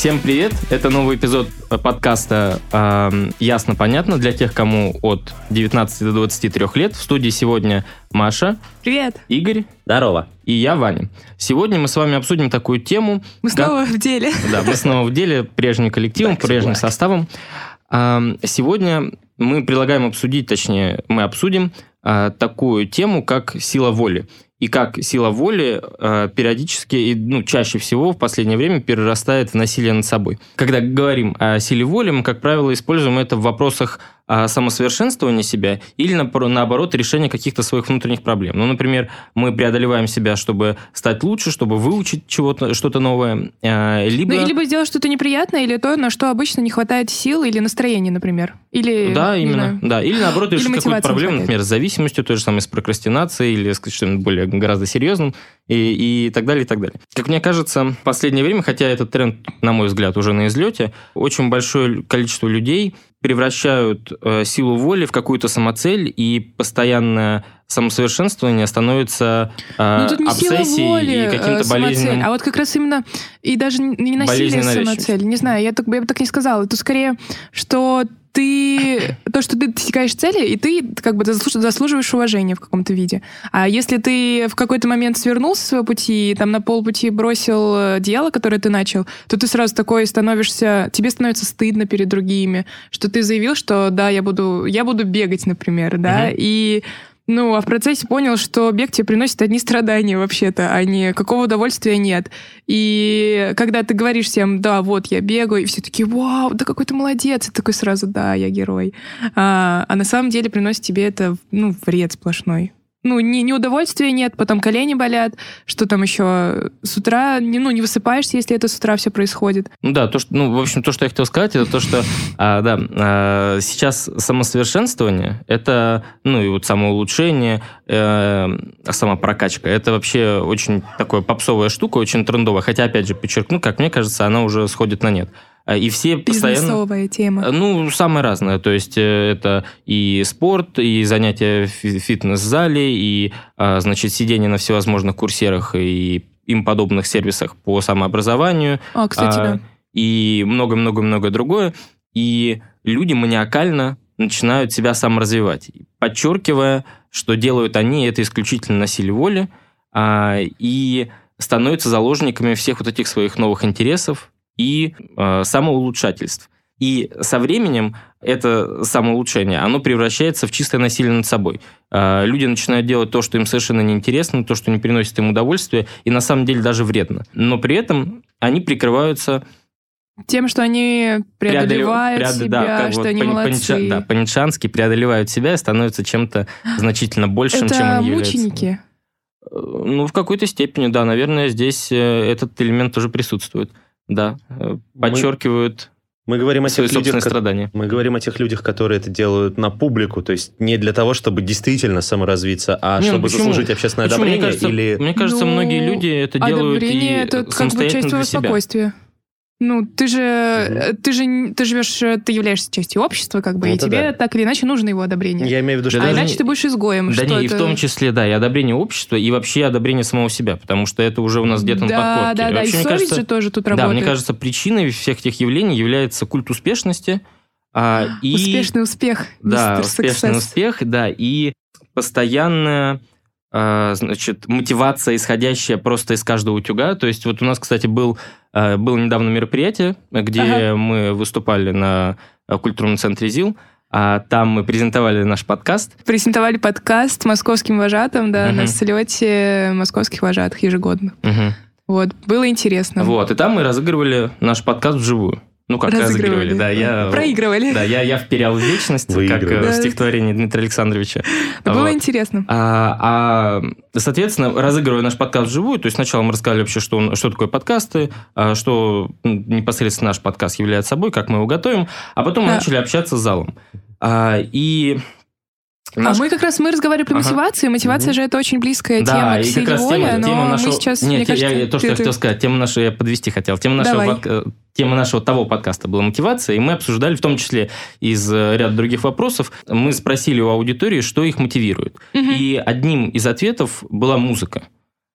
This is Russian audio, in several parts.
Всем привет! Это новый эпизод э, подкаста эм, «Ясно-понятно» для тех, кому от 19 до 23 лет. В студии сегодня Маша, Привет! Игорь Здорово. и я, Ваня. Сегодня мы с вами обсудим такую тему. Мы как- снова в деле. Да, мы снова в деле, прежним коллективом, Back прежним составом. Ам, Сегодня мы предлагаем обсудить, точнее, мы обсудим а, такую тему, как сила воли. И как сила воли а, периодически, и, ну, чаще всего в последнее время перерастает в насилие над собой. Когда говорим о силе воли, мы, как правило, используем это в вопросах а, самосовершенствования себя или, наоборот, решения каких-то своих внутренних проблем. Ну, например, мы преодолеваем себя, чтобы стать лучше, чтобы выучить чего-то, что-то новое, а, либо... Ну, либо сделать что-то неприятное, или то, на что обычно не хватает сил или настроения, например. Или, Да, именно. знаю. Да. Или наоборот, решить какую-то проблему, например, с зависимостью, той же самой с прокрастинацией, или сказать что-нибудь более гораздо серьезным, и, и так далее, и так далее. Как мне кажется, в последнее время, хотя этот тренд, на мой взгляд, уже на излете, очень большое количество людей превращают э, силу воли в какую-то самоцель, и постоянное самосовершенствование становится э, Ну, тут не сила обсессией воли, и э, каким-то болезненным... а вот как раз именно и даже не насилие Болезненная самоцель. Не знаю, я, так, я бы так не сказала. Это скорее, что ты то, что ты достигаешь цели, и ты как бы заслуж- заслуживаешь уважения в каком-то виде. А если ты в какой-то момент свернул со своего пути и там на полпути бросил э, дело, которое ты начал, то ты сразу такой становишься, тебе становится стыдно перед другими, что ты заявил, что да, я буду, я буду бегать, например, да, Мгм. и ну, а в процессе понял, что бег тебе приносит одни страдания вообще-то, а не какого удовольствия нет. И когда ты говоришь всем, да, вот я бегаю, и все такие, вау, да какой ты молодец, и такой сразу, да, я герой. А, а на самом деле приносит тебе это, ну, вред сплошной. Ну, ни, ни удовольствия нет, потом колени болят, что там еще с утра, не, ну, не высыпаешься, если это с утра все происходит. Ну да, то, что, ну, в общем, то, что я хотел сказать, это то, что, а, да, а, сейчас самосовершенствование, это, ну, и вот самоулучшение, э, самопрокачка, это вообще очень такое попсовая штука, очень трендовая, хотя, опять же, подчеркну, как мне кажется, она уже сходит на нет. А, И все постоянно... Бизнесовая тема. Ну, самое разное. То есть э, это и спорт, и занятия в фи- фитнес-зале, и, а, значит, сидение на всевозможных курсерах и им подобных сервисах по самообразованию, А, кстати, а, да. и много-много-много другое. И люди маниакально начинают себя саморазвивать, подчеркивая, что делают они это исключительно на силе воли, а, и становятся заложниками всех вот этих своих новых интересов и а, самоулучшательств. И со временем это самоулучшение, оно превращается в чистое насилие над собой. А, Люди начинают делать то, что им совершенно неинтересно, то, что не приносит им удовольствия, и на самом деле даже вредно. Но при этом они прикрываются Тем, что они преодолевают преодо- себя, да, как что вот они по- молодцы. по-ницша- да, по-ницшански преодолевают себя и становятся чем-то значительно большим, чем Это они являются. мученики. Э, Ну, в какой-то степени, да. Наверное, здесь э, этот элемент тоже присутствует. Да. Э, Подчеркивают Мы говорим о свои тех людях, страдания. мы говорим о тех людях, которые это делают на публику, то есть не для того, чтобы действительно саморазвиться, а Не, ну чтобы почему? заслужить общественное Почему? Мне одобрение кажется, или мне кажется, Ну, многие люди это делают и Одобрение это как бы самостоятельно часть твоего для себя. спокойствия. Ну, ты же, э, ты же, ты живешь, э, ты являешься частью общества, как бы, Ну, и это тебе да. так или иначе нужно его одобрение. я имею в виду, Да что а даже иначе ты будешь изгоем. Да не, и в это- том числе, да, и одобрение общества, и вообще одобрение самого себя, потому что это уже у нас где-то на Да, подкорке. да, да, и Вообще, мне совесть кажется, же тоже тут Да, работает. мне кажется, причиной всех этих явлений является культ успешности. а, и, Успешный успех, Да, успешный Success. успех, да, и постоянная а, значит, мотивация, исходящая просто из каждого утюга. То есть вот у нас, кстати, был, а, было недавно мероприятие, где Ага. мы выступали на а, культурном центре ЗИЛ, а там мы презентовали наш подкаст. Презентовали подкаст московским вожатым, да, Мгм. на слете московских вожатых ежегодно. Мгм. Вот, было интересно. Вот, и там мы разыгрывали наш подкаст вживую. Ну, как разыгрывали, Разыгрывали. да, я... Проигрывали. Да, я, я вперял в вечность, как Выигрывали. э, в Да. стихотворении Дмитрия Александровича. Было Вот. интересно. А, а, соответственно, разыгрывая наш подкаст вживую, то есть сначала мы рассказали вообще, что, он- что такое подкасты, а, что м, непосредственно наш подкаст является собой, как мы его готовим, а потом мы Да. начали общаться с залом. А, и Наш- А мы как раз мы разговаривали про Ага. мотивацию. Мотивация Мгм. же это очень близкая Да, тема к и силе как раз воли, тема, но тема мы нашего... сейчас, Нет, мне я- кажется, я, то, что ты- я хотел сказать, тема нашего, я подвести хотел. Тема нашего, подка- тема нашего того подкаста была мотивация, и мы обсуждали, в том числе из э, ряда других вопросов, мы спросили у аудитории, что их мотивирует. Мгм. И одним из ответов была музыка.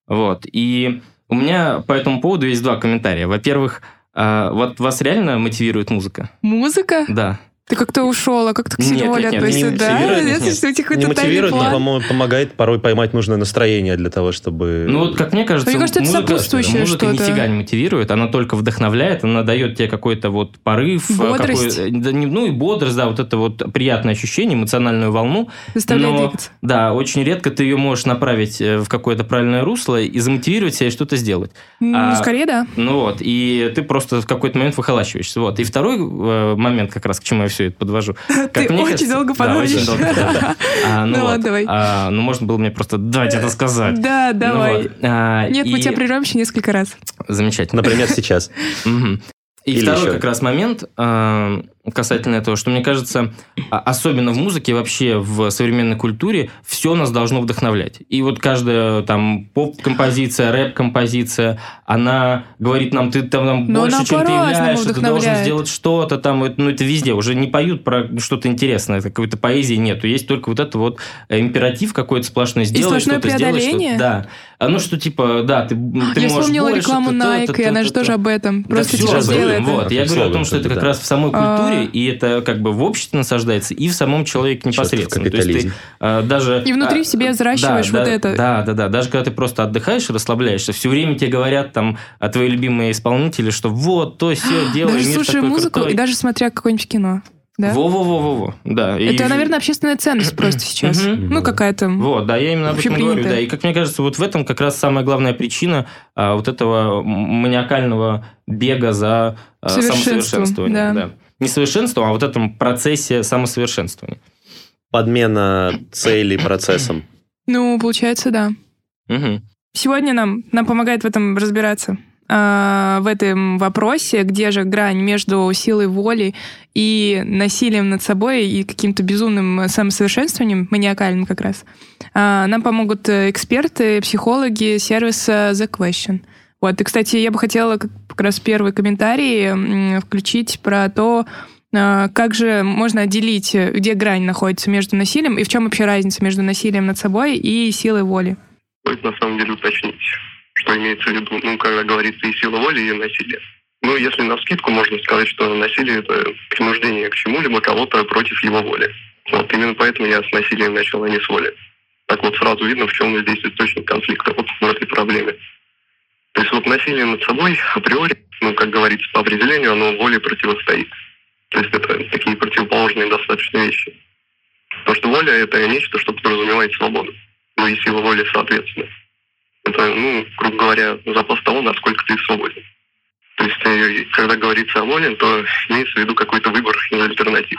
Вот. И у меня по этому поводу есть два комментария. Во-первых, а, вот вас реально мотивирует музыка? Музыка? Да. Ты как-то ушел, а как-то к нет, относишься, не да? мотивирует, нет, Это нет. что, у тебя Не мотивирует, но, по-моему, помогает порой поймать нужное настроение для того, чтобы... Ну вот, как мне кажется, Мне кажется, это музыка, сопутствующее музыка что-то. нифига не мотивирует, она только вдохновляет, она дает тебе какой-то вот порыв, э, Бодрость. какой- не- ну и бодрость, да, вот это вот приятное ощущение, эмоциональную волну. Заставляет но, двигаться. Да, очень редко ты ее можешь направить э, в какое-то правильное русло и замотивировать себя и что-то сделать. Ну, А- скорее, да. Ну вот, и ты просто в какой-то момент выхолачиваешься. Вот. И второй э, момент, как раз к чему я все это подвожу. Как Ты очень кажется- долго Да, подводишь. очень долго, да, да. А, ну Ну вот. ладно, давай. А, ну, можно было мне просто дать это сказать. Да, Ну давай. вот. А, Нет, мы тебя прервем еще несколько раз. Замечательно. Например, сейчас. И Или второй еще. как раз момент касательно этого, что мне кажется, а- особенно в музыке, вообще в современной культуре, все нас должно вдохновлять. И вот каждая там поп-композиция, рэп-композиция, она говорит нам, ты там, там Но больше, чем ты являешься, ты должен сделать что-то там, ну это везде, уже не поют про что-то интересное, какой-то поэзии нету, есть только вот это вот императив какой-то сплошной, сделай сплошное что-то, сделай преодоление? что-то. Да. А ну что типа, да, ты, ты Я можешь вспомнила больше, рекламу Nike, она же тоже об этом. Да Просто типа об сделай этом, это. Вот. Я говорю о том, что это как да. раз в самой А. культуре, и это как бы в обществе насаждается, и в самом человеке непосредственно. То есть ты а, даже... И внутри а, в себе взращиваешь да, вот да, это. Да, да, да. Даже когда ты просто отдыхаешь и расслабляешься, все время тебе говорят там а, твои любимые исполнители, что вот, то все делай, Даже слушая музыку, крутой. и даже смотря какое-нибудь кино. Да? Во-во-во-во-во, да. И- Это, наверное, общественная ценность просто сейчас. Ну, какая-то... Вот, да, я именно об этом говорю. Да. И как мне кажется, вот в этом как раз самая главная причина а, вот этого маниакального бега за а, Совершенством, самосовершенствование. да. Не совершенством, а вот этом процессе самосовершенствования. Подмена целей процессом. Ну, получается, да. Мгм. Сегодня нам, нам помогает в этом разбираться. а, в этом вопросе, где же грань между силой воли и насилием над собой и каким-то безумным самосовершенствованием, маниакальным как раз, а, нам помогут э, эксперты, психологи сервиса The Question. Вот, и, кстати, я бы хотела как раз первый комментарий включить про то, а, как же можно отделить, где грань находится между насилием и в чем вообще разница между насилием над собой и силой воли. Стоит на самом деле уточнить, что имеется в виду, ну, когда говорится и сила воли, и насилие. Ну, если на скидку можно сказать, что насилие – это принуждение к чему-либо кого-то против его воли. Вот именно поэтому я с насилием начал, а не с воли. Так вот сразу видно, в чем здесь источник конфликта вот в этой проблеме. То есть вот насилие над собой априори, ну, как говорится, по определению, оно воле противостоит. То есть это такие противоположные достаточно вещи. Потому что воля – это нечто, что подразумевает свободу. Ну и сила воли соответственно. Это, ну, грубо говоря, запас того, насколько ты свободен. То есть, э, когда говорится о воле, то имеется в виду какой-то выбор из альтернатив.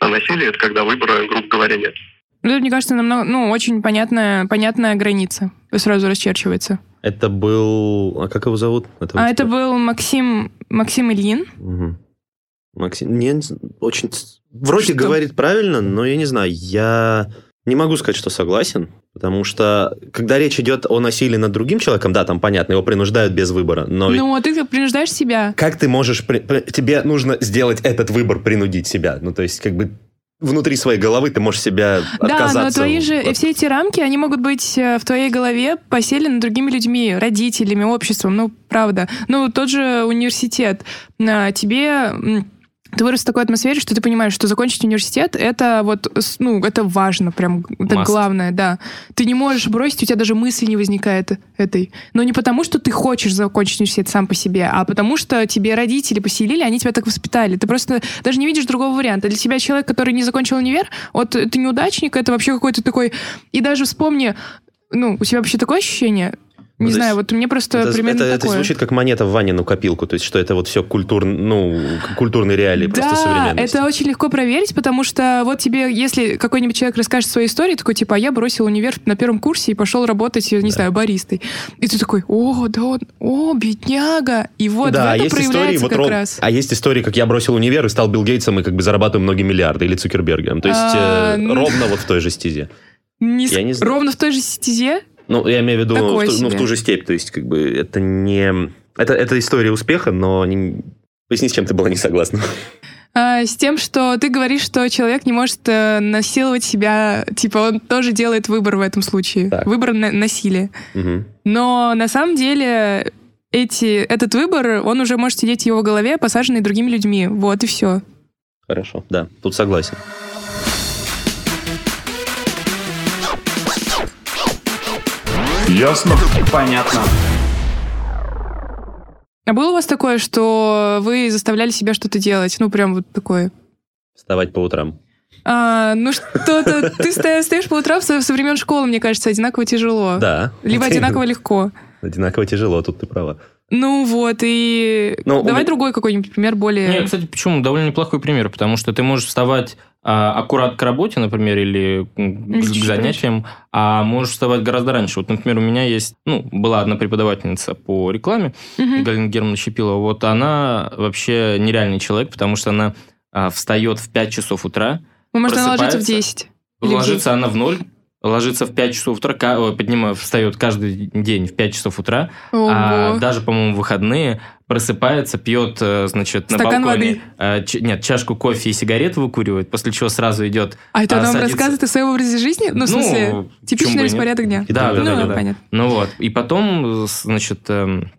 А насилие – это когда выбора, грубо говоря, нет. Ну, мне кажется, намного, ну, очень понятная, понятная граница сразу расчерчивается. Это был... А как его зовут? этого А это был Максим, Максим Ильин. Мгм. Максим, не, очень... Вроде Что? говорит правильно, но я не знаю, я не могу сказать, что согласен, потому что когда речь идет о насилии над другим человеком, да, там понятно, его принуждают без выбора, но ведь Ну, а ты принуждаешь себя. как ты можешь... при- Тебе нужно сделать этот выбор, принудить себя. Ну, то есть, как бы внутри своей головы ты можешь себя отказаться. Да, но твои же от- все эти рамки, они могут быть э, в твоей голове поселены другими людьми, родителями, обществом. Ну, правда. Ну, тот же университет. А, Тебе ты вырос в такой атмосфере, что ты понимаешь, что закончить университет это вот, ну, это важно, прям это Must. главное, да. Ты не можешь бросить, у тебя даже мысли не возникает этой. Но не потому, что ты хочешь закончить университет сам по себе, а потому что тебе родители поселили, они тебя так воспитали. Ты просто даже не видишь другого варианта. Для тебя человек, который не закончил универ, вот ты неудачник, это вообще какой-то такой... И даже вспомни, ну, у тебя вообще такое ощущение? Не Ну, знаю, вот мне просто Это, примерно это- это такое. звучит как монета в Ванину копилку, то есть что это вот все культур, ну, к- культурные реалии просто Да, современности. это очень легко проверить, потому что вот тебе, если какой-нибудь человек расскажет свою историю, такой, типа, а я бросил универ на первом курсе и пошел работать, не знаю, баристой. И ты такой, о, да он, о, бедняга. И вот да, в этом есть истории, проявляется вот как ров- раз. а есть истории, как я бросил универ и стал Билл Гейтсом и как бы зарабатываю многие миллиарды, или Цукербергом. То есть А, э, ну- ровно вот в той же стезе. Не я не знаю. Ровно в той же стезе? Ну, я имею в виду, в ту, ну, в ту же степь, то есть как бы это не... Это, это история успеха, но не... Поясни, с чем ты была не согласна. А, с тем, что ты говоришь, что человек не может э, насиловать себя, типа он тоже делает выбор в этом случае. Так. Выбор на- насилия. Мгм. Но на самом деле эти, этот выбор, он уже может сидеть в его голове, посаженный другими людьми. Вот и все. Хорошо, да, тут согласен. Ясно? Понятно. А было у вас такое, что вы заставляли себя что-то делать? Ну, прям вот такое. Вставать по утрам. А, ну, что-то... Ты стоишь по утрам со времен школы, мне кажется, одинаково тяжело. Да. Либо одинаково легко. Одинаково тяжело, тут ты права. Ну вот, и... Ну, у Давай меня- другой какой-нибудь пример, более... Не, кстати, почему? Довольно неплохой пример, потому что ты можешь вставать а, аккурат к работе, например, или к чуть занятиям, а можешь вставать гораздо раньше. Вот, например, у меня есть, ну, была одна преподавательница по рекламе, Мгм. Галина Германовна Щепилова. Вот она вообще нереальный человек, потому что она а, встает в 5 часов утра, Ну, может, она ложится в просыпается. 10. Или в ложится она в ноль, ложится в 5 часов утра, поднимаю, встает каждый день в 5 часов утра, а даже, по-моему, выходные просыпается, пьет, э, значит, на Стакан балконе, э, ч- нет, чашку кофе и сигарету выкуривает, после чего сразу идет... А это а, она вам садится- рассказывает о своем образе жизни? Ну, в смысле, почему бы типичный распорядок дня. Да, так да, ну, да, да. понятно. Ну вот, и потом, э, значит, эм,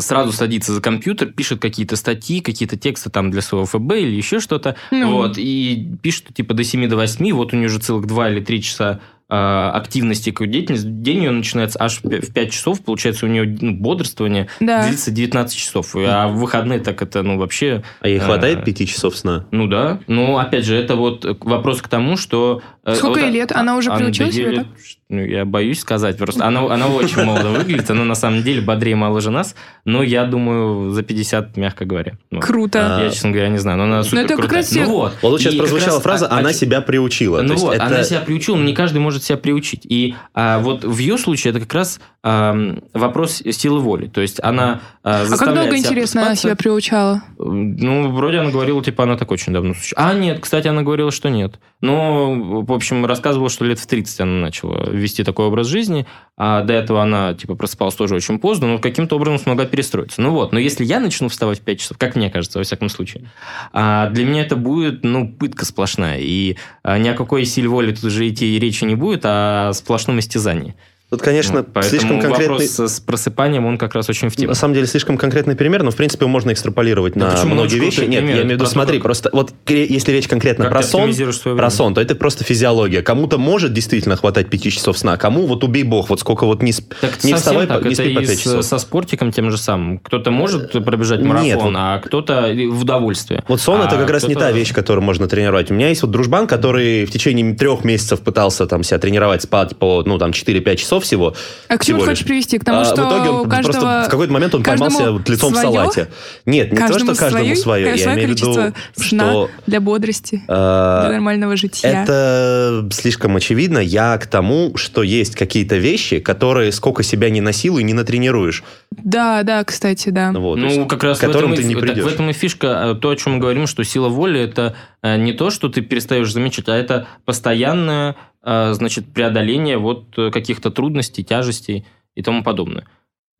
сразу садится за компьютер, пишет какие-то статьи, какие-то тексты там для своего ФБ или еще что-то, Ну. вот, и пишет, типа, до 7 до 8, вот у нее уже целых 2 или 3 часа э, активности, какой деятельности, день ее начинается аж в пя- в 5 часов, получается, у нее ну, бодрствование Да. длится 19 часов, а в выходные так это, ну, вообще... А ей А. хватает пяти часов сна? Ну да, ну опять же, это вот вопрос к тому, что... э, Сколько вот, ей лет? Она уже а, приучила да себя ей так? лет, Ну, я боюсь сказать просто. Она, она очень молодо выглядит, она на самом деле бодрее моложе нас, но я думаю, за 50, мягко говоря. Вот. Круто. А, Я, честно говоря, не знаю, но она супер это как раз ну вот. Вот сейчас И прозвучала раз, фраза а- «она а- себя приучила». Ну вот, это- она себя приучила, но не каждый может себя приучить. И а, вот в ее случае это как раз ам, вопрос силы воли. То есть она а, А как долго, себя интересно, она себя приучала? Ну, вроде она говорила, типа, она так очень давно. А, нет, кстати, она говорила, что нет. Но, общем, рассказывала, что лет в 30 она начала вести такой образ жизни, а до этого она, типа, просыпалась тоже очень поздно, но каким-то образом смогла перестроиться. Ну вот, но если я начну вставать в 5 часов, как мне кажется, во всяком случае, а, для меня это будет, ну, пытка сплошная. И а, ни о какой силе воли тут уже идти речи не будет, а о сплошном истязании. Тут, конечно, Вот, слишком конкретный... вопрос с просыпанием, он как раз очень в тему. На самом деле слишком конкретный пример, но в принципе можно экстраполировать Да на почему многие вещи. Нет, я имею в виду, смотри, как- просто вот если речь конкретно Как про сон, про сон, то это просто физиология. Кому-то может действительно хватать 5 часов сна, кому вот убей бог, вот сколько вот не, сп- Так не вставай, так, не спи по и 5 с- часов. со спортиком тем же самым. Кто-то может пробежать Нет, марафон, вот- а кто-то в удовольствие. Вот сон А это как раз не та вещь, которую можно тренировать. У меня есть вот дружбан, который в течение трех месяцев пытался там себя тренировать, спать по, ну, там, 4-5 часов всего. А к чему хочешь привести? К тому, А, что в итоге он у просто каждого... в какой-то момент он поймался вот лицом свое? в салате. Нет, не то, каждому что каждому свое, свое. Я свое имею в виду, что для бодрости, э, для нормального жития. это слишком очевидно. Я к тому, что есть какие-то вещи, которые сколько себя не насилуй, не натренируешь. Да, да, кстати, да. Вот, то Ну, есть как раз к которым в этом, ты и, не придешь. в этом и фишка, э, то, о чем мы говорим, что сила воли это э, не то, что ты перестаешь замечать, а это постоянное, значит, преодоление вот э, каких-то трудностей, тяжестей и тому подобное.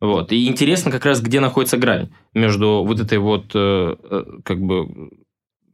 Вот. И интересно как раз, где находится грань между вот этой вот, э, э, как бы,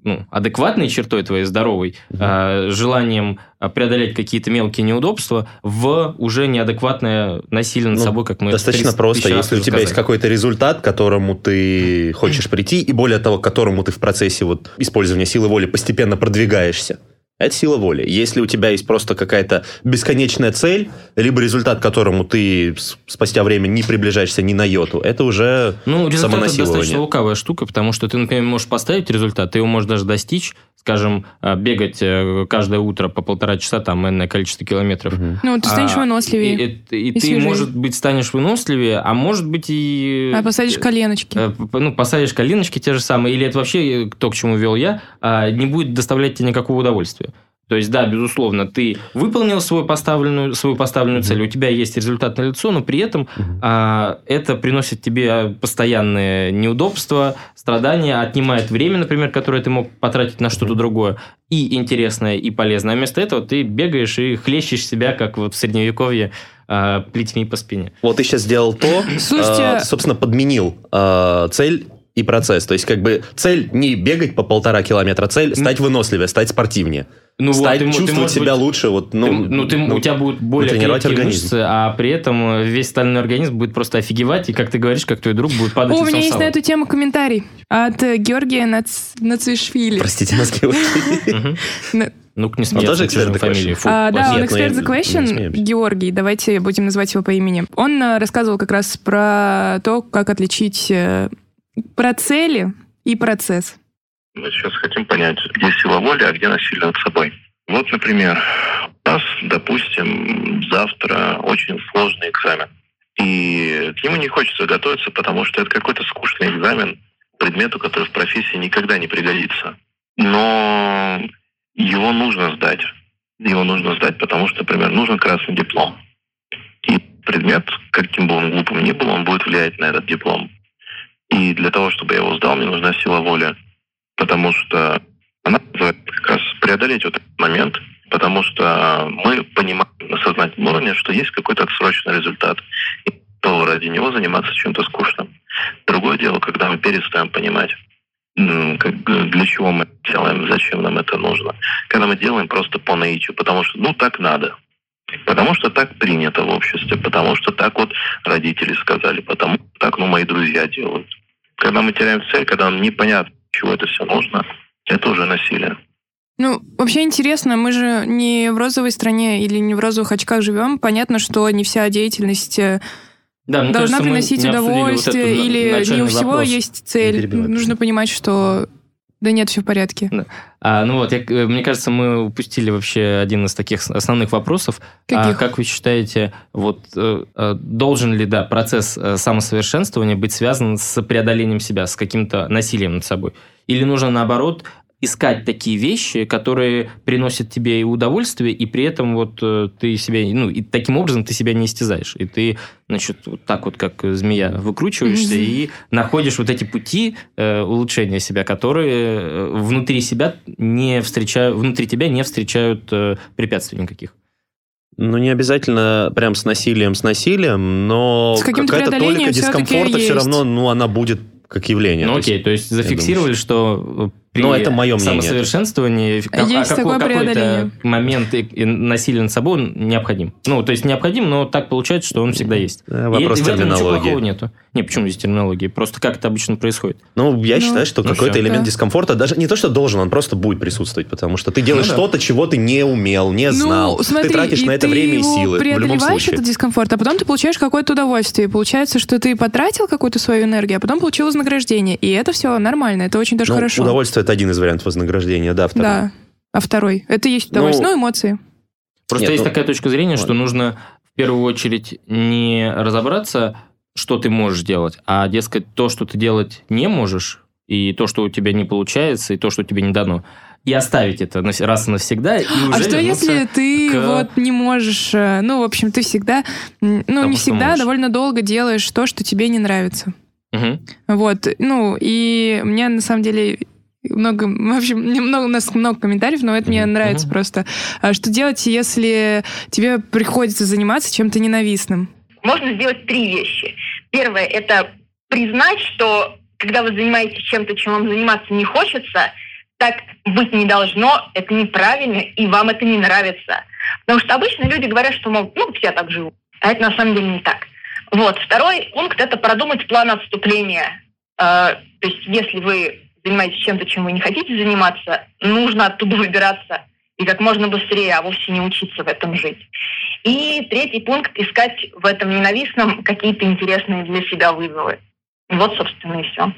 ну, адекватной чертой твоей здоровой, э, желанием э, преодолеть какие-то мелкие неудобства в уже неадекватное насилие над Ну, собой, как мы Достаточно 30 просто, если у тебя есть сказали. какой-то результат, к которому ты хочешь прийти, и более того, к которому ты в процессе вот использования силы воли постепенно продвигаешься. Это сила воли. Если у тебя есть просто какая-то бесконечная цель, либо результат, к которому ты спустя время не приближаешься ни на йоту, это уже Ну, результат это достаточно лукавая штука, потому что ты, например, можешь поставить результат, ты его можешь даже достичь, скажем, а, бегать э, каждое утро по полтора часа, там, энное количество километров. Ну, ты станешь А, выносливее. И, и- и ты, свежее. может быть, станешь выносливее, а может быть и... а посадишь коленочки. э, п- ну, посадишь коленочки те же самые, или это вообще э, то, к чему вел я, а, не будет доставлять тебе никакого удовольствия. То есть, да, безусловно, ты выполнил свою поставленную, свою поставленную цель, у тебя есть результат на лицо, но при этом а, это приносит тебе постоянные неудобства, страдания, отнимает время, например, которое ты мог потратить на что-то другое, и интересное, и полезное. А вместо этого ты бегаешь и хлещешь себя, как вот в Средневековье, а, плетьми по спине. Вот ты сейчас сделал то, Слушайте- э, собственно, подменил э, цель и процесс. То есть, как бы цель не бегать по полтора километра, цель стать выносливее, стать спортивнее, Ну стать ты мо- ты, чувствовать может себя быть, лучше. Вот, ну, ты- ну, ты, у тебя будут более натренировать крепкие организм. мышцы, а при этом э, весь остальной организм будет просто офигевать, и, как ты говоришь, как твой друг будет падать О, у меня есть на эту тему комментарий от э, Георгия Нац... Нацвишвили. Простите нас, Ну-ка, не Он смеяться тоже эксперт. Question? Фу, А, да, он Нет, ну, эксперт The Question. Георгий, давайте будем называть его по имени. Он э, рассказывал как раз про то, как отличить про цели и процесс. Мы сейчас хотим понять, где сила воли, а где насилие над собой. Вот, например, у нас, допустим, завтра очень сложный экзамен. И к нему не хочется готовиться, потому что это какой-то скучный экзамен предмету, который в профессии никогда не пригодится. Но его нужно сдать. Его нужно сдать, потому что, например, нужен красный диплом. И предмет, каким бы он глупым ни был, он будет влиять на этот диплом. И для того, чтобы я его сдал, мне нужна сила воли потому что она позволяет как раз преодолеть вот этот момент, потому что мы понимаем на сознательном уровне, что есть какой-то отсроченный результат, и готовы ради него заниматься чем-то скучным. Другое дело, когда мы перестаем понимать, м, как для чего мы делаем, зачем нам это нужно. Когда мы делаем просто по наитию, потому что, ну, так надо. Потому что так принято в обществе, потому что так вот родители сказали, потому что так, ну, мои друзья делают. Когда мы теряем цель, когда нам непонятно, чего это все нужно, это уже насилие. Ну, вообще интересно, мы же не в розовой стране или не в розовых очках живем. Понятно, что не вся деятельность э, Да, должна кажется, приносить вот удовольствие, на- или не у всего вопрос. есть цель. Нужно понимать, что да нет, все в порядке. А, ну вот, я, э, мне кажется, мы упустили вообще один из таких основных вопросов. А Каких? как вы считаете, вот э, э, должен ли, да, процесс самосовершенствования быть связан с преодолением себя, с каким-то насилием над собой? Или нужно, наоборот, искать такие вещи, которые приносят тебе и удовольствие, и при этом вот э, ты себя, ну, и таким образом ты себя не истязаешь. И ты, значит, вот так вот, как змея, выкручиваешься и находишь вот эти пути э, улучшения себя, которые э, внутри себя не встречают, внутри тебя не встречают э, препятствий никаких. Ну, не обязательно прям с насилием, с насилием, но какая-то толика дискомфорта все равно, ну, она будет как явление. ну То окей, есть- то есть зафиксировали, думаю, что э, при Ну, это моё мнение. самосовершенствовании как- Есть а какой- такое какой-то момент и- и насилия над собой он необходим. Ну, то есть необходим, но так получается, что он всегда есть. И Вопрос в этом ничего терминологии. плохого нету. Не, почему здесь терминологии? Просто как это обычно происходит. Ну, я Ну, считаю, что ну какой-то элемент Да. дискомфорта, даже не то, что должен, он просто будет присутствовать, потому что ты делаешь Ну да. что-то, чего ты не умел, не знал. Ну, смотри, ты тратишь и на это ты время и силы любом преодолеваешь этот дискомфорт, а потом ты получаешь какое-то удовольствие. И получается, что ты потратил какую-то свою энергию, а потом получил вознаграждение. И это все нормально, это очень даже Ну, хорошо. Удовольствие это один из вариантов вознаграждения, да, второй. Да. А второй? Это и есть удовольствие. Ну, эмоции. Просто Нет, есть ну, такая точка зрения, что ладно. нужно в первую очередь не разобраться, что ты можешь делать, а, дескать, то, что ты делать не можешь, и то, что у тебя не получается, и то, что тебе не дано, и оставить это раз и навсегда, и уже А что если ты к- вот не можешь, э, ну, в общем, ты всегда, ну, Тому, не что всегда, можешь. довольно долго делаешь то, что тебе не нравится. Мгм. Вот, ну, и мне на самом деле много, в общем, немного, у нас много комментариев, но это мне Мгм. нравится Мгм. просто. А Что делать, если тебе приходится заниматься чем-то ненавистным? можно сделать три вещи. Первое – это признать, что когда вы занимаетесь чем-то, чем вам заниматься не хочется, так быть не должно, это неправильно, и вам это не нравится. Потому что обычно люди говорят, что, мол, ну, вот я так живу. А это на самом деле не так. Вот. Второй пункт – это продумать план отступления. Э, то есть если вы занимаетесь чем-то, чем вы не хотите заниматься, нужно оттуда выбираться и как можно быстрее, а вовсе не учиться в этом жить. И третий пункт – искать в этом ненавистном какие-то интересные для себя вызовы. Вот, собственно, и все.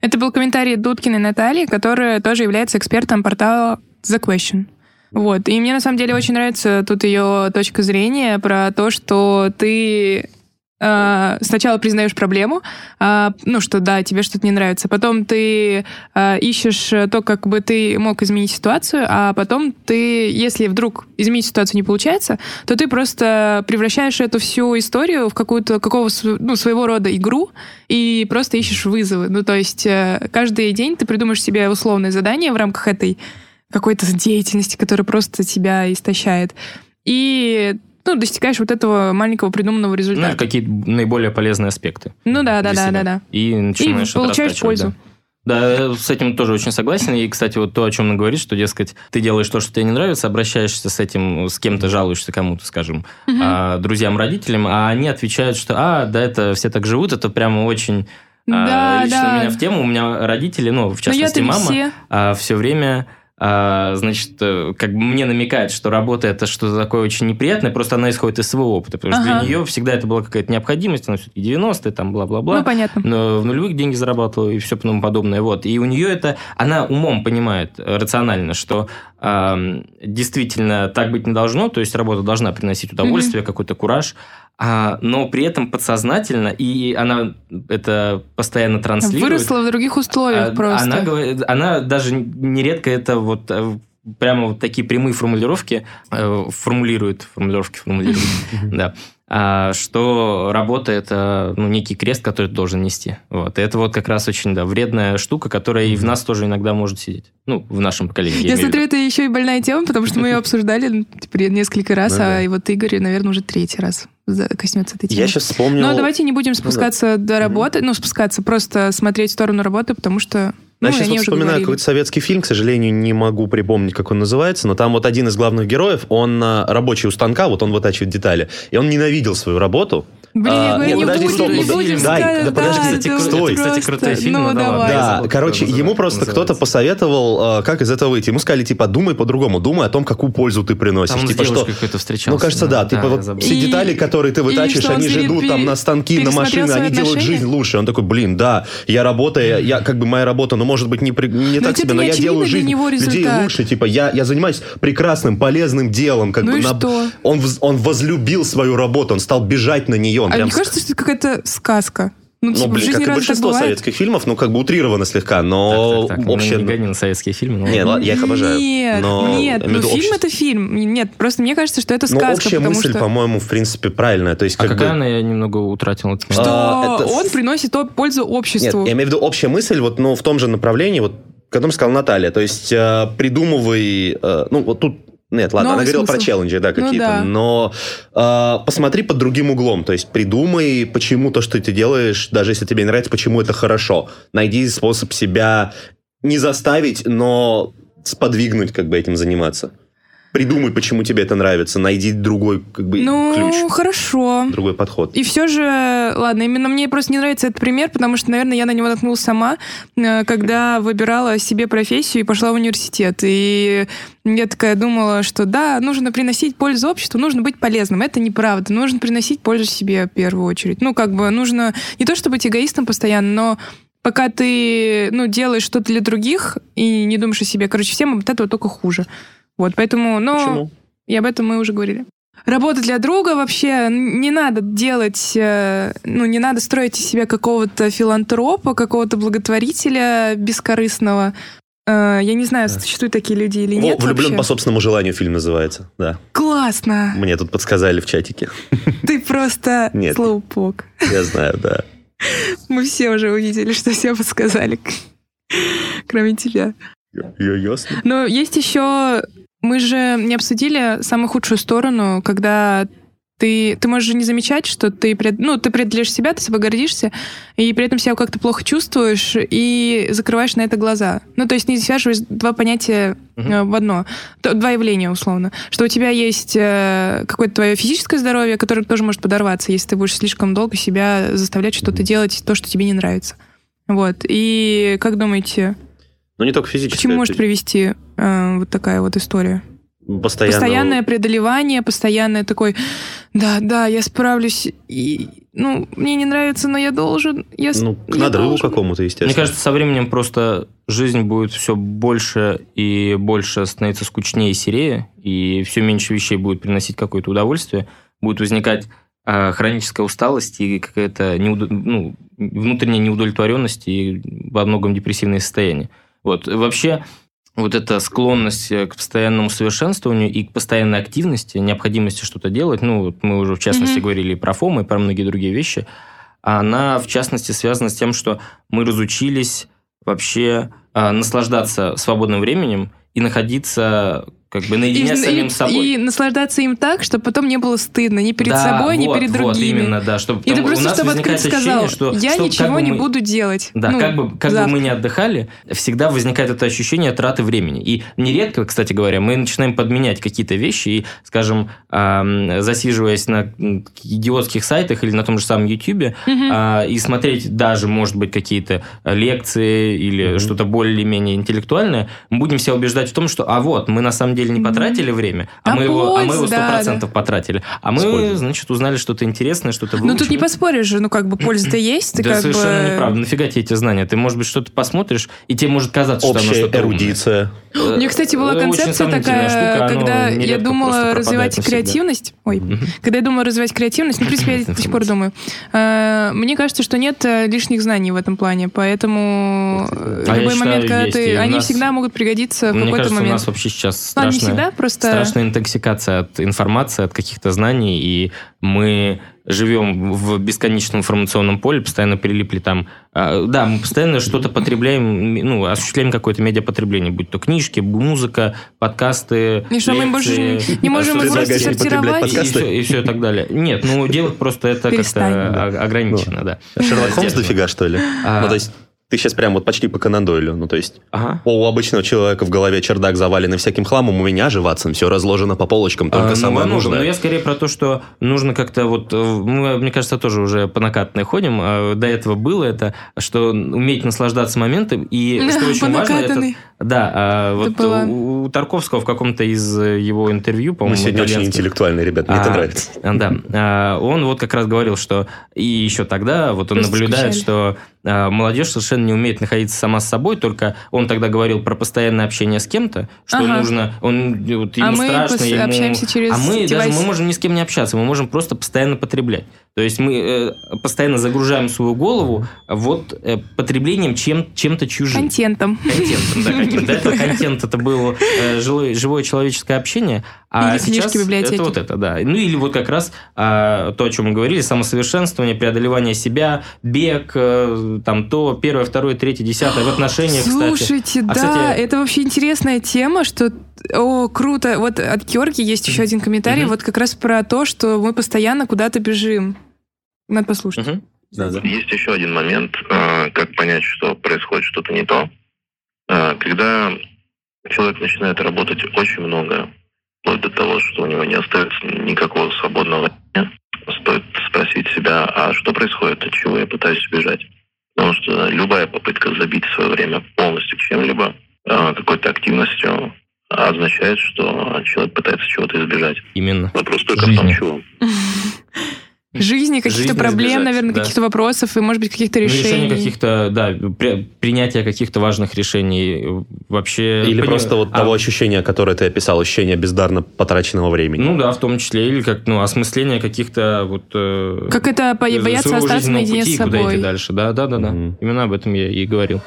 Это был комментарий Дудкиной Натальи, которая тоже является экспертом портала The Question. Вот. И мне на самом деле очень нравится тут ее точка зрения про то, что ты сначала признаешь проблему, э, ну что да, тебе что-то не нравится, потом ты э, ищешь то, как бы ты мог изменить ситуацию, а потом ты, если вдруг изменить ситуацию не получается, то ты просто превращаешь эту всю историю в какую-то какого ну, своего рода игру и просто ищешь вызовы. Ну то есть э, каждый день ты придумаешь себе условное задание в рамках этой какой-то деятельности, которая просто тебя истощает. И ну, достигаешь вот этого маленького придуманного результата. Ну, какие наиболее полезные аспекты. Ну да, да, да, да, да. И начинаешь И получаешь пользу. Да. Да, с этим тоже очень согласен. И, кстати, вот то, о чем он говорит, что, дескать, ты делаешь то, что тебе не нравится, обращаешься с этим, с кем-то жалуешься кому-то, скажем, Мгм. а, друзьям, родителям, а они отвечают, что, а, да, это все так живут, это прямо очень а, Да, лично да. меня в тему. У меня родители, ну, в Но частности, мама, все. все время, а, значит, э, как бы мне намекает, что работа это что-то такое очень неприятное, просто она исходит из своего опыта, потому что Ага. для нее всегда это была какая-то необходимость, она все-таки 90-е, там, бла-бла-бла. Ну, понятно. но в нулевых деньги зарабатывала и все тому подобное. Вот. И у нее это, она умом понимает э, рационально, что ам, действительно так быть не должно, то есть работа должна приносить удовольствие, какой-то кураж, а, но при этом подсознательно, и она это постоянно транслирует. Выросла в других условиях А, просто. Она, говорит- она даже нередко это вот э, прямо вот такие прямые формулировки э, формулирует, формулировки формулирует, да, что работа это ну, некий крест, который ты должен нести. Вот. И это вот как раз очень да, вредная штука, которая и в нас тоже иногда может сидеть. Ну, в нашем поколении. Я в смотрю, это еще и больная тема, потому что мы ее обсуждали ну, несколько раз, Ну а и вот Игорь, наверное, уже третий раз коснется этой темы. Я сейчас вспомнил... Но давайте не будем спускаться до работы, ну, спускаться, просто смотреть в сторону работы, потому что, ну, я сейчас вот вспоминаю какой-то советский фильм, к сожалению, не могу припомнить, как он называется, но там вот один из главных героев, он а, рабочий у станка, вот он вытачивает детали, и он ненавидел свою работу. Блин, я А, говорю, нет, не подожди, будем, стоп, не ну, будем дай, сказать, да подожди, да, кстати, это стой. Кстати, просто- крутой фильм, ну, да давай. Да, забыл, короче, ему просто кто-то посоветовал, а, как из этого выйти. Ему сказали, типа, думай по-другому, думай о том, какую пользу ты приносишь. Там типа, что... какой-то встречался. Ну, кажется, да. Типа, я вот забыл. все И- детали, которые ты вытачиваешь, они же идут там на станки, на машины, они делают жизнь лучше. Он такой, блин, да, я работаю, я, как бы моя работа, ну, может быть, не, Но так ведь себе, но я делаю жизнь людей лучше. Типа, я, я занимаюсь прекрасным, полезным делом. Как Ну бы он возлюбил свою работу, он стал бежать на нее. Он А прям мне кажется, что это какая-то сказка. Ну, ну, типа, в блин, как и большинство советских фильмов, ну, как бы утрировано слегка, но Так, так, так, ну, общее... Не гони на советские фильмы. но Не, ладно. ладно, я их обожаю. Нет, но нет, ну фильм это фильм. Нет, просто мне кажется, что это Но сказка, общая потому мысль, что... по-моему, в принципе, правильная. То есть, А как какая бы... она, я немного утратил момент. Что А, это- он приносит пользу Нет, обществу. я имею в виду общая мысль, вот, ну, в том же направлении, вот, о котором сказала Наталья. То есть, э, придумывай... э, ну, вот тут... Нет, ладно, Новый она говорила смысл. про челленджи, да, Ну какие-то. да. Но э, посмотри под другим углом. То есть, придумай, почему то, что ты делаешь, даже если тебе не нравится, почему это хорошо. Найди способ себя не заставить, но сподвигнуть, как бы, этим заниматься. Придумай, почему тебе это нравится. Найди другой, как бы, ну, ключ, хорошо. другой подход. И все же, ладно, именно мне просто не нравится этот пример, потому что, наверное, я на него наткнулась сама, э, когда выбирала себе профессию и пошла в университет. И я такая думала, что да, нужно приносить пользу обществу, нужно быть полезным. Это неправда. Нужно приносить пользу себе в первую очередь. Ну, как бы нужно не то чтобы быть эгоистом постоянно, но пока ты, ну, делаешь что-то для других и не думаешь о себе, короче, всем от этого только хуже. Вот, поэтому, но... Почему? И об этом мы уже говорили. Работа для друга вообще не надо делать, э, ну, не надо строить из себя какого-то филантропа, какого-то благотворителя бескорыстного. Э, Я не знаю, существуют такие люди или О, нет. «Влюблен вообще. по собственному желанию» фильм называется, да. Классно! Мне тут подсказали в чатике. Ты просто Нет. слоупок. Я знаю, да. Мы все уже увидели, что все подсказали, кроме тебя. Ясно. Но есть еще... Мы же не обсудили самую худшую сторону, когда ты, ты можешь же не замечать, что ты, пред- ну, ты преодолеешь себя, ты собой гордишься, и при этом себя как-то плохо чувствуешь и закрываешь на это глаза. Ну, то есть не связываешь два понятия э, в одно. Два явления, условно. Что у тебя есть э, какое-то твое физическое здоровье, которое тоже может подорваться, если ты будешь слишком долго себя заставлять что-то делать, то, что тебе не нравится. Вот. И как думаете, Ну, не только к физически. чему может привести э, вот такая вот история? Постоянно... Постоянное преодолевание, постоянное такой, да, да, я справлюсь, и, ну, мне не нравится, но я должен. Я, Ну, к я надрыву должен. какому-то, естественно. Мне кажется, со временем просто жизнь будет все больше и больше становиться скучнее и серее, и все меньше вещей будет приносить какое-то удовольствие, будет возникать а, хроническая усталость и какая-то неудо- ну, внутренняя неудовлетворенность и во многом депрессивное состояние. Вот. Вообще, вот эта склонность э, к постоянному совершенствованию и к постоянной активности, необходимости что-то делать, ну, вот мы уже в частности Мгм. говорили и про ФОМ, и про многие другие вещи, она, в частности, связана с тем, что мы разучились вообще а, наслаждаться свободным временем и находиться как бы наедине И, с самим и- собой. и наслаждаться им так, чтобы потом не было стыдно ни перед Да, собой, ни вот, перед вот, другими. именно, да. Чтобы, И ты просто, нас чтобы открыто сказал, что, я что ничего не мы- буду делать. Да, Ну, как бы, как бы мы не отдыхали, всегда возникает это ощущение траты времени. И нередко, кстати говоря, мы начинаем подменять какие-то вещи и, скажем, ам, засиживаясь на идиотских сайтах или на том же самом YouTube, Мгм. а, и смотреть даже, может быть, какие-то лекции или Мгм. что-то более-менее интеллектуальное, мы будем себя убеждать в том, что, а вот, мы на самом деле не Мгм. потратили время, а, А мы его, а мы его польза, да, 100% потратили. А мы, Используем. значит, узнали что-то интересное, что-то Ну, тут не поспоришь же, ну, как бы польза-то есть, ты Да как совершенно бы... неправда. Нафига тебе эти знания? Ты, может быть, что-то посмотришь, и тебе может казаться, что оно Общая что-то умное. эрудиция. У меня, кстати, была Э, концепция такая, штука, когда я думала развивать креативность. Ой, когда я думала развивать креативность, ну, в принципе, я до сих пор думаю, э, мне кажется, что нет э, лишних знаний в этом плане, поэтому э, А любой момент, когда ты, они всегда могут пригодиться в какой-то кажется, у момент. нас вообще сейчас Ладно, не страшная, всегда, просто... страшная интоксикация от информации, от каких-то знаний, и мы живем в бесконечном информационном поле, постоянно прилипли там. А, Да, мы постоянно что-то потребляем, ну, осуществляем какое-то медиапотребление, будь то книжки, музыка, подкасты, И что, мы больше лекции, не можем их просто не сортировать? и, подкасты? все, и все и так далее. Нет, ну делать просто это как-то ограничено, да. Шерлок Холмс дофига, что ли? А, Ну, то есть, ты сейчас прям вот почти по Конан Дойлю. Ну, то есть, ага. у обычного человека в голове чердак заваленный всяким хламом, у меня же, Ватсон, все разложено по полочкам, только А, ну, самое многом. нужное. Но я скорее про то, что нужно как-то вот... э, Мы, мне кажется, тоже уже по накатанной ходим. а До этого было это, что уметь наслаждаться моментом. И что очень По важно, это... Да, а вот было. у, у Тарковского в каком-то из э, его интервью, Мы по-моему, сегодня очень интеллектуальные, ребят, мне это А, нравится. а, Да. А, Он вот как раз говорил, что и еще тогда вот он Просто наблюдает, скучали. что а, молодежь совершенно не умеет находиться сама с собой, только он тогда говорил про постоянное общение с кем-то, что Ага. нужно, он вот, ему А мы страшно, пос- ему- общаемся через а мы даже мы можем ни с кем не общаться, мы можем просто постоянно потреблять. То есть мы э, постоянно загружаем свою голову вот э, потреблением чем, чем-то чужим. Контентом. Контентом, да, каким. До этого контент это было э, жилое- живое человеческое общение, а Или сейчас книжки, библиотеки. это вот это, да. Ну или вот как раз а, то, о чем мы говорили, самосовершенствование, преодолевание себя, бег, э, там то, первое, второе, третье, десятое, в отношениях, кстати. Слушайте, А, да, кстати- это вообще интересная тема, что... О, круто. Вот от Георгия есть еще один комментарий, Мгм. вот как раз про то, что мы постоянно куда-то бежим. Надо послушать. Мгм. Да, да. Есть еще один момент, э, как понять, что происходит что-то не то. Э, Когда человек начинает работать очень много, вплоть до того, что у него не остается никакого свободного дня, стоит спросить себя, а что происходит, от чего я пытаюсь убежать? Потому что любая попытка забить свое время полностью чем-либо, э, какой-то активностью, означает, что человек пытается чего-то избежать. Именно. Вопрос только в том, чего. Жизни, каких-то проблем, избежать, наверное, да. каких-то вопросов и, может быть, каких-то Ну, решений. решение каких-то, да, при- принятие каких-то важных решений э, вообще... Или пони- просто вот а, того ощущения, которое ты описал, ощущение бездарно потраченного времени. Ну да, в том числе, или как, ну, осмысление каких-то вот... э, Как это по- э, бояться остаться наедине пути, с куда идти собой. дальше. Да, да, да, да. Мгм. Именно об этом я и говорил.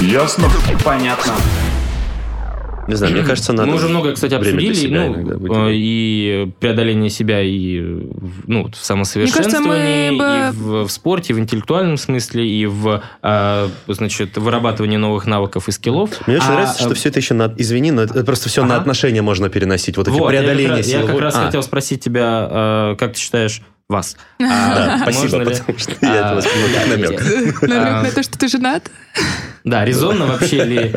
Ясно? Понятно. Не знаю, мне кажется, надо... Мы уже много, кстати, обсудили, себя ну, э, и преодоление себя, и в- ну, в самосовершенствовании, Мне кажется, мы и в, в спорте, в интеллектуальном смысле, и в, а, значит, вырабатывании новых навыков и скиллов. Мне очень А, нравится, что э, все это еще на... Извини, но это просто все на Ага. отношения можно переносить. Вот эти Вот, я как преодоления раз- Я как раз А, хотел спросить тебя, э, как ты считаешь, вас? Да, а, спасибо, ли- потому что я это а, воспринял как да, намек. Намек а, на то, что ты женат? Да, резонно вообще ли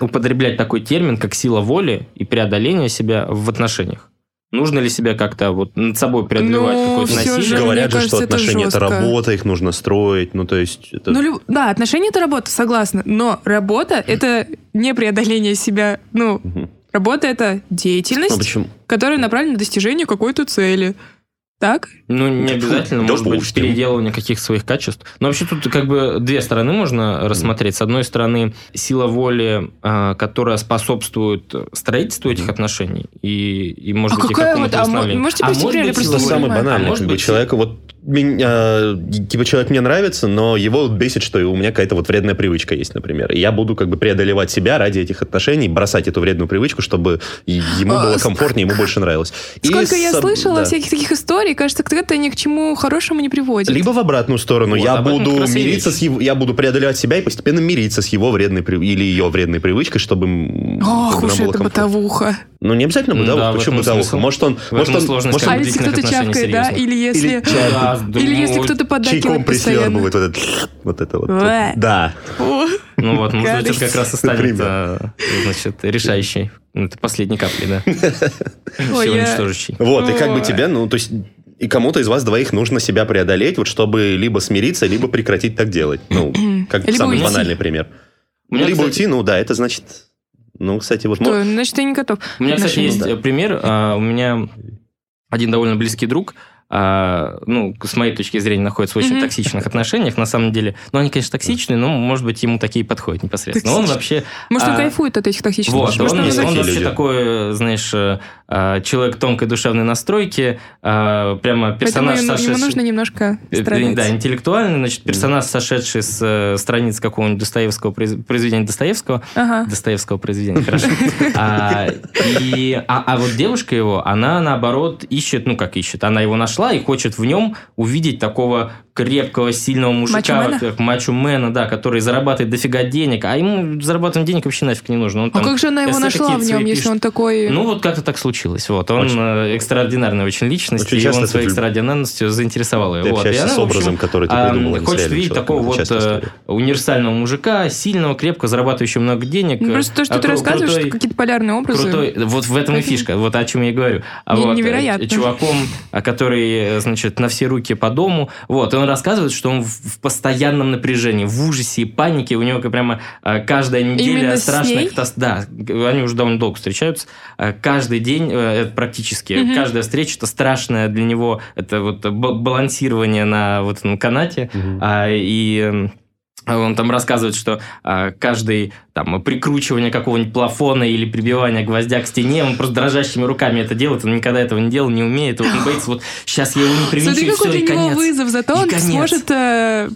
употреблять такой термин, как сила воли и преодоление себя в отношениях? Нужно ли себя как-то вот над собой преодолевать Ну, какое-то насилие? же, Говорят же, что кажется, это отношения это жестко. работа, их нужно строить. Ну, то есть, это... Ну, люб- да, отношения это работа, согласна. Но работа это не преодоление себя. Ну, Мгм. работа это Ну, деятельность, почему? которая направлена на достижение какой-то цели. Так? Ну, не обязательно, может быть, переделывание каких своих качеств. Но вообще тут как бы две стороны можно рассмотреть. С одной стороны, сила воли, а, которая способствует строительству этих отношений и, и может А быть, и какая какому-то вот- а можете А может быть, Просто самое банальное. А может как бы быть, человека вот типа человек мне нравится, но его бесит, что у меня какая-то вот вредная привычка есть, например. И я буду как бы преодолевать себя ради этих отношений, бросать эту вредную привычку, чтобы и- ему А, было комфортнее, ему больше нравилось. И Сколько я с- слышала да. всяких таких историй, кажется, это ни к чему хорошему не приводит. Либо в обратную сторону. Вот, я буду и мириться с его, я буду преодолевать себя и постепенно мириться с его вредной или ее вредной привычкой, чтобы Ох чтобы уж нам было это комфортно. бытовуха. Ну, не обязательно бытовуха. да, Почему бытовуха? смысл. Может, он... Может, он, может, А он бы если кто-то чавкает, да? Или если... Или Да, Или если кто-то чайком поддакивает постоянно. прислербывает вот это, вот это вот. Да. Ну вот, может быть, это как раз и станет, а, значит, решающей. Ну, Это последней капли, да. Все уничтожащей. Вот, и как бы Ой. тебе, ну, то есть... И кому-то из вас двоих нужно себя преодолеть, вот чтобы либо смириться, либо прекратить так делать. Ну, как Либо самый уйти. банальный пример. У меня, либо кстати, уйти, ну да, это значит... Ну, кстати, вот... что, Значит, я не готов. У меня, кстати, есть да. э, пример. А, У меня один довольно близкий друг, а, ну, с моей точки зрения, находится в очень Мгм. токсичных отношениях, на самом деле. Ну, они, конечно, токсичные, но, может быть, ему такие подходят непосредственно. Он Токсичные. вообще... Может, он а, кайфует от этих токсичных Вот, отношений? он, Может, он он такие вообще люди. такой, знаешь, а, человек тонкой душевной настройки, а, прямо Поэтому персонаж, ему, ему сошедший... нужно немножко Э, страдать. Да, интеллектуальный, значит, персонаж, сошедший с э, страниц какого-нибудь Достоевского, произ- произведения Достоевского, Ага. Достоевского произведения, хорошо. А, и, а, а вот девушка его, она наоборот ищет, ну как ищет, она его нашла и хочет в нем увидеть такого крепкого, сильного мужика, как мачо-мена, да, который зарабатывает дофига денег, а ему зарабатывание денег вообще нафиг не нужно. Он А там как же она его нашла в нем, если пишет. он такой... Ну, вот как-то так случилось. Вот. Он Очень- э, экстраординарная очень личность, Очень и часто он своей люб- экстраординарностью заинтересовал Ты его. Вот. И она, с в общем, образом, который ты а, придумал. а Хочет видеть такого вот частая э, история. универсального мужика, сильного, крепко зарабатывающего много денег. Ну, Просто то, что а, ты рассказываешь, крутой- какие-то полярные образы. Крутой, вот в этом и фишка, вот о чем я и говорю. А вот, э, невероятно. Чуваком, а, который, значит, на все руки по дому, вот, и он рассказывает, что он в постоянном напряжении, в ужасе и панике, у него как прямо э, каждая неделя Именно страшная катастрофа. Да, они уже довольно долго встречаются, Э, каждый день, э, это практически, Мгм. каждая встреча, это страшное для него, это вот балансирование на вот этом канате, а, и м, он там рассказывает, что а, каждый там прикручивание какого-нибудь плафона или прибивание гвоздя к стене, он просто дрожащими руками это делает, он никогда этого не делал, не умеет, вот он боится, вот сейчас я его не привинчу, Смотри, и какой все, и для него конец. вызов, зато И он конец. сможет э,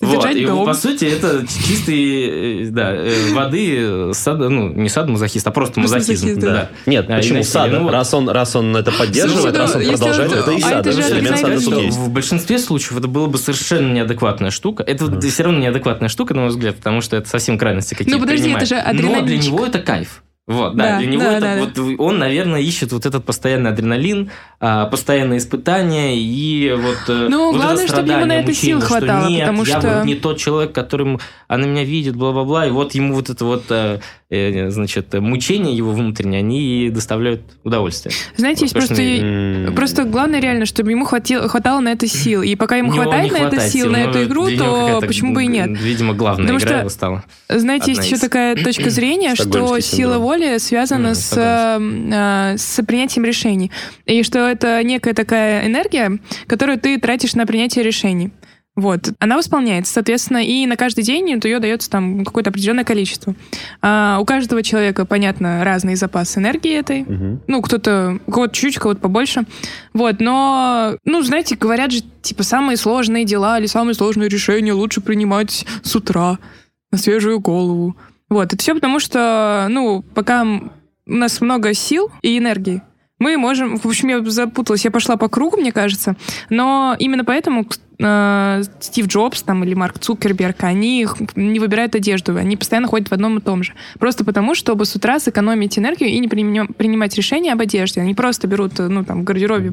Вот, и по сути это чистые э, да, э, воды сада, ну не садомазохист, а просто Просто мазохизм. мазохист, да. да. Нет, А, и почему сада? Ну раз, он, раз он это поддерживает, Ну, раз он продолжает, это- это и а это же элемент сада тут есть. в большинстве случаев это было бы совершенно неадекватная штука. Это все равно неадекватная штука, на мой взгляд, потому что это совсем крайности какие-то Ну, подожди, принимает. это же Но для адреналинчик. него это кайф. Вот, да, Да, для него да, это, да, да. вот он, наверное, ищет вот этот постоянный адреналин, а, постоянные испытания и вот э, Ну, вот главное, это чтобы ему на это сил мучение, что хватало, нет, потому я что- вот не тот человек, которым она меня видит, бла-бла-бла, и вот ему вот это вот, э, значит, мучения его внутренние, они доставляют удовольствие. Знаете, есть Вот, просто... М, Просто главное реально, чтобы ему хватило, хватало на это сил. И пока ему хватает не на это хватает сил, на эту игру, то почему бы и нет? Видимо, главная Потому игра что- стала. Знаете, есть Одна еще из. такая точка зрения, что сила синдром. воли связана с, э, с принятием решений. И что это некая такая энергия, которую ты тратишь на принятие решений. Вот. Она восполняется, соответственно, и на каждый день ее дается там какое-то определенное количество. А у каждого человека, понятно, разный запас энергии этой. мгм. Ну, кто-то, у кого-то чуть, у кого-то побольше. Вот, но, ну, знаете, говорят же, типа, самые сложные дела или самые сложные решения лучше принимать с утра, на свежую голову. Вот, это все потому, что, ну, пока у нас много сил и энергии, мы можем... В общем, я запуталась, я пошла по кругу, мне кажется. Но именно поэтому э, Стив Джобс там, или Марк Цукерберг, они не выбирают одежду, они постоянно ходят в одном и том же. Просто потому, чтобы с утра сэкономить энергию и не приним- принимать решения об одежде. Они просто берут, э, ну, там, в гардеробе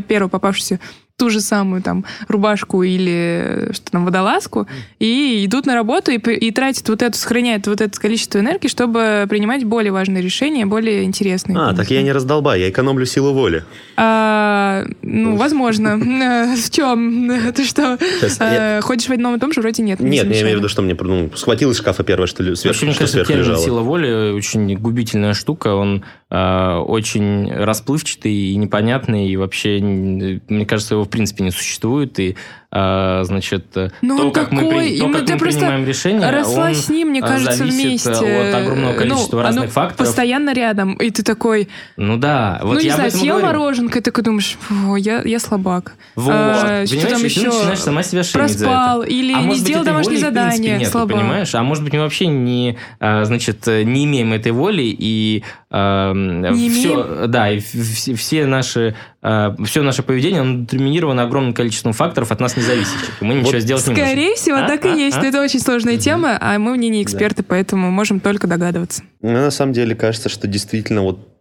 первую попавшуюся ту же самую там рубашку или э, что там, водолазку, и идут на работу и, и тратят вот это, сохраняют вот это количество энергии, чтобы принимать более важные решения, более интересные. А, так я не раздолбай, я экономлю силу воли. А, ну, возможно. Э, В чем? Ты что, э, ходишь в одном и том же? Вроде нет. не Нет, я имею в виду, что мне ну, схватил из шкафа первое, что, ли- сверху, лежало. сила воли очень губительная штука. Он очень расплывчатый и непонятный. И вообще, мне кажется, его принципе не существует. И, э, значит, э, Ну, то, как мы, такой, при- то, мы- как мы просто принимаем решения, Росла он, с ним, мне э, кажется, вместе. э, от огромного количества Ну, разных оно факторов. постоянно рядом. И ты такой, Ну да, вот ну, не я знаю, съел говорю. мороженка, и такой думаешь, «Фу, я, я слабак. Вот. А, что там и ты еще? начинаешь сама себя шеймить. Проспал, или А не сделал домашнее задание, нету, слабак. понимаешь? А может быть, мы вообще не, а, значит, э, не имеем этой воли, и Не все, да, и в- в- все наши, все наше поведение оно детерминировано огромным количеством факторов от нас независящих, и мы ничего сделать не можем. Скорее всего, А, так и а, есть. а. Но это очень сложная тема, а мы в ней не эксперты, поэтому можем только догадываться. Мне на самом деле кажется, что действительно вот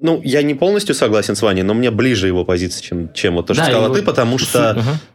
ну, я не полностью согласен с Ваней, но мне ближе его позиция, чем, чем вот то, что Да, сказала и ты, потому что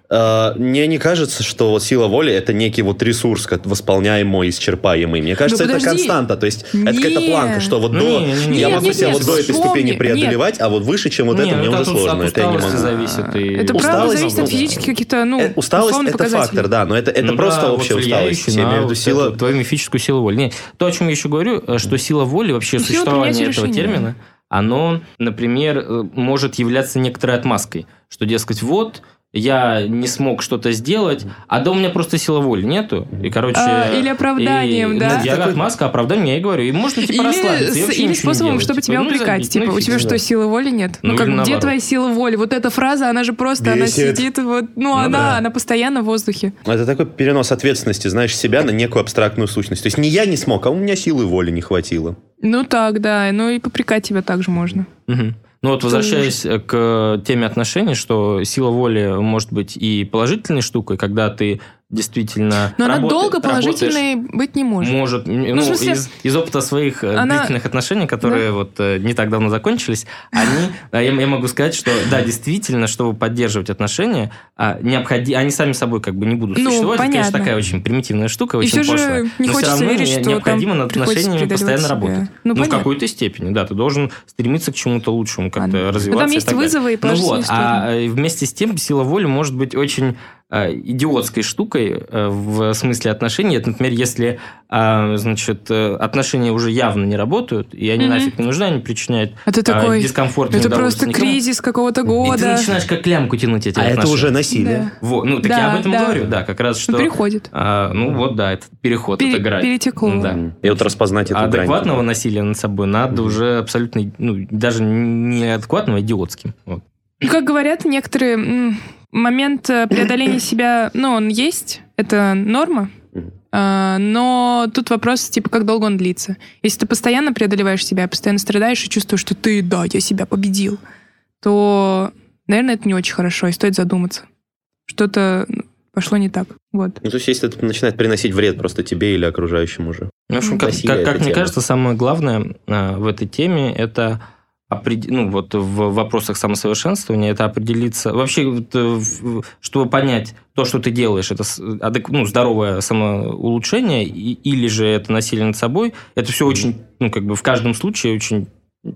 Ага. э, мне не кажется, что вот сила воли это некий вот ресурс как восполняемый, исчерпаемый. Мне кажется, это Ну, подожди. константа, то есть это какая-то Нет. планка, что вот Ну, до... не, не, не. я Нет, могу нет, себя нет, вот до этой ступени нет. преодолевать, а вот выше, чем вот Не, это, ну, мне это уже сложно. Это я не могу. зависит. и- Это правда зависит ну, от физических каких-то, ну, Э, Усталость это фактор, да, но это, это Ну просто да, общая усталость. Я имею в виду сила... твою мифическую силу воли. Не, то, о чем я еще говорю, э, что сила воли, вообще Ну, существование этого термина, оно, например, э, может являться некоторой отмазкой, что, дескать, вот, я не смог что-то сделать, а да у меня просто сила воли нету. И, короче... А, или оправданием, и, да? ну, я Такой- отмазка, оправданием, я и говорю. И можно типа Или, расслабиться. с- или способом, чтобы Типа, тебя ну, забить, ну, Типа, у фиг тебя с что, силы воли нет? Ну, Ну, как, где наоборот. твоя сила воли? Вот эта фраза, она же просто, она Бесит. сидит, вот, ну, Ну она, да. она постоянно в воздухе. Это такой перенос ответственности, знаешь, себя на некую абстрактную сущность. То есть не я не смог, а у меня силы воли не хватило. Ну, так, да. Ну, и попрекать тебя также можно. Мгм. Ну вот возвращаясь к теме отношений, что сила воли может быть и положительной штукой, когда ты действительно Но она работа- долго положительной быть не может. Может, ну, в смысле, из, из опыта своих э, она- длительных отношений, которые вот э, не так давно закончились, они, а я, я могу сказать, что да, действительно, чтобы поддерживать отношения, а, необходи, они сами собой как бы не будут Ну, существовать. Это, конечно, понятно. такая очень примитивная штука, И очень все пошлая. же не Но все равно верить, не- необходимо над отношениями постоянно себя. работать. Ну, в понятно. какой-то степени, да, ты должен стремиться к чему-то лучшему, как-то. Ну, развиваться. там и есть вызовы и Ну вот, а э, вместе с тем сила воли может быть очень идиотской штукой э, в смысле отношений. Это, например, если а, значит, э, отношения уже явно не работают, и они Мгм. нафиг не нужны, они причиняют А ты а, такой, дискомфорт это просто никому. кризис какого-то И ты года. начинаешь как лямку тянуть эти А это отношения. уже насилие. Да. Вот, ну, так Да, я об этом да. говорю, да, как раз, что... Ну, переходит. а, ну, вот, да, это переход, Пере- это грань. перетекло. Да. И вот распознать эту А грань. адекватного насилия над собой надо уже абсолютно, ну, даже не адекватного, а идиотским. Вот. Ну, Как говорят некоторые, момент э, преодоления себя, ну, он есть, это норма, а, но тут вопрос, типа, как долго он длится. Если ты постоянно преодолеваешь себя, постоянно страдаешь и чувствуешь, что ты, да, я себя победил, то, наверное, это не очень хорошо, и стоит задуматься. Что-то ну, пошло не так. Вот. Ну, то есть, если это начинает приносить вред просто тебе или окружающим уже. В общем, как, как- как мне тема. кажется, самое главное а, в этой теме это опред- ну, вот в вопросах самосовершенствования это определиться... Вообще, э, чтобы понять то, что ты делаешь, это адек- ну, здоровое самоулучшение или же это насилие над собой, это все очень, ну, как бы в каждом случае очень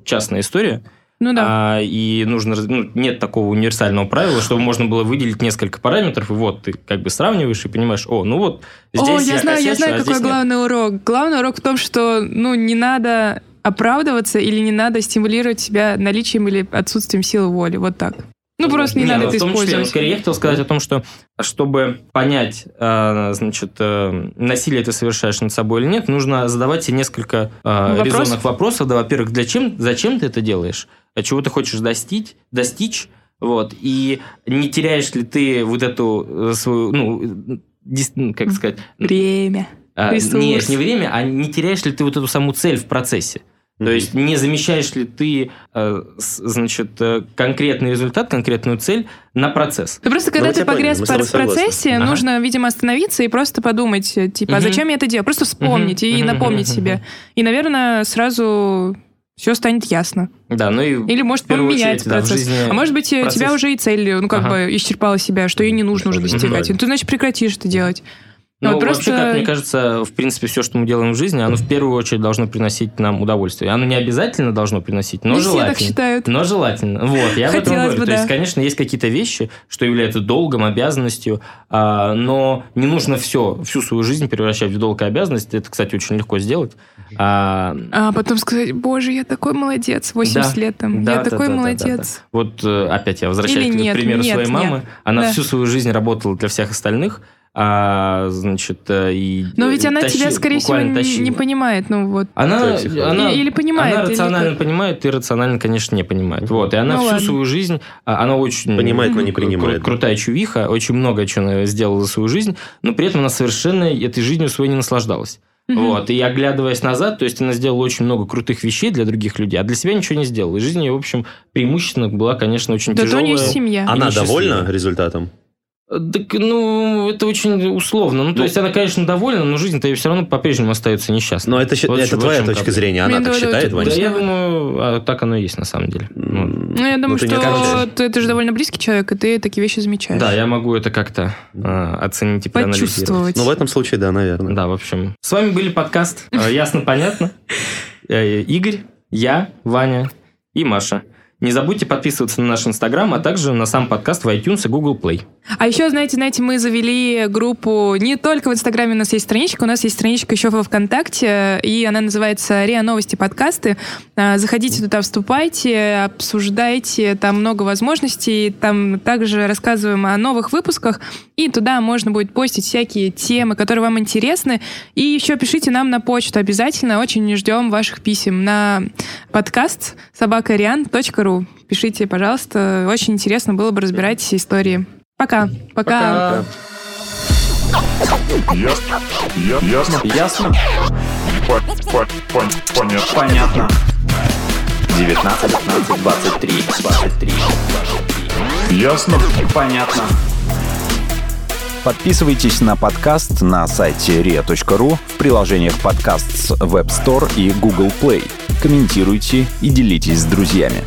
частная история. Ну да. А, и нужно, ну, нет такого универсального правила, чтобы можно было выделить несколько параметров, и вот ты как бы сравниваешь и понимаешь, о, ну вот здесь О, я знаю, я косячу, знаю, а какой здесь нет». главный урок. Главный урок в том, что, ну, не надо оправдываться или не надо стимулировать себя наличием или отсутствием силы воли. Вот так. Ну, просто не, надо ну, это в том числе, использовать. ну, скорее, я хотел сказать о том, что чтобы понять, э, значит, э, насилие ты совершаешь над собой или нет, нужно задавать себе несколько э, Вопросов? резонных вопросов. Да, во-первых, для чем, зачем ты это делаешь? А Чего ты хочешь достичь? достичь вот, и не теряешь ли ты вот эту свою, ну, ну, как сказать... Время. а. Нет, не время, а не теряешь ли ты вот эту саму цель в процессе? То есть не замещаешь ли ты, э, значит, э, конкретный результат, конкретную цель на процесс? Ну, просто когда мы ты поняли, погряз мы в процессе. Ага. нужно, видимо, остановиться и просто подумать, э, типа, а Мгм. зачем я это делаю? Просто вспомнить Мгм, и напомнить себе. И, наверное, сразу все станет ясно. Да, ну и Или может поменяется очередь, да, в процесс. жизни а может быть, процесс- тебя уже и цель, ну, как Ага. бы исчерпала себя, что ее не нужно уже достигать. И ты, значит, прекратишь это делать. Ну, вообще, просто- как мне кажется, в принципе, все, что мы делаем в жизни, оно в первую очередь должно приносить нам удовольствие. Оно не обязательно должно приносить, но Не все желательно. так считают. Но желательно. Вот, я в этом Хотелось говорю. бы, То есть, да. конечно, есть какие-то вещи, что являются долгом, обязанностью, а, но не нужно все, всю свою жизнь превращать в долг и обязанность. Это, кстати, очень легко сделать. А, А потом сказать, боже, я такой молодец, 80 Да. лет там, Да, я да, такой да, да, молодец. Вот э, опять я возвращаюсь Или к нет, примеру нет, своей мамы. нет. Она Да. всю свою жизнь работала для всех остальных, а, значит, э, и Но ведь она тащи- тебя, скорее всего, буквально не, понимает. Ну вот. Она, она, Или понимает, она или рационально как? понимает, и рационально, конечно, не понимает. Вот, и она Ну всю ладно. свою жизнь, а, она очень... Понимает, но не кру- принимает. крутая чувиха, очень много чего она сделала за свою жизнь, но при этом она совершенно этой жизнью своей не наслаждалась. Вот, и оглядываясь назад, то есть она сделала очень много крутых вещей для других людей, а для себя ничего не сделала. И жизнь ее, в общем, преимущественно была, конечно, очень Да то у тяжелая. нее семья. Она довольна результатом? Так, ну, это очень условно. Ну, то Ну. есть она, конечно, довольна, но жизнь-то ее все равно по-прежнему остается несчастной. Но это, Вот это твоя точка зрения. Она Мне так считает, Ваня? Да, я думаю, а, так оно и есть на самом деле. М, Ну, я думаю, ты не что ты, ты же довольно близкий человек, и ты такие вещи замечаешь. Да, я могу это как-то а, оценить и проанализировать. Почувствовать. Ну, в этом случае, да, наверное. Да, в общем. С вами были подкаст э, «Ясно-понятно». Э, Игорь, я, Ваня и Маша. Не забудьте подписываться на наш Инстаграм, а также на сам подкаст в iTunes и Google Play. А еще, знаете, знаете, мы завели группу не только в Инстаграме, у нас есть страничка, у нас есть страничка еще во ВКонтакте, и она называется «РИА Новости подкасты». А, Заходите туда, вступайте, обсуждайте, там много возможностей, там также рассказываем о новых выпусках, и туда можно будет постить всякие темы, которые вам интересны, и еще пишите нам на почту обязательно, очень ждем ваших писем на подкаст собакариан.ру. Пишите, пожалуйста, очень интересно было бы разбирать эти истории. Пока. Пока. Ясно. Я- Ясно. Ясно? По- по- пон- Понятно. Понятно. 19, 15, 23, 23, 23. Ясно. Понятно. Подписывайтесь на подкаст на сайте ria.ru в приложениях подкаст с Web Store и Google Play. Комментируйте и делитесь с друзьями.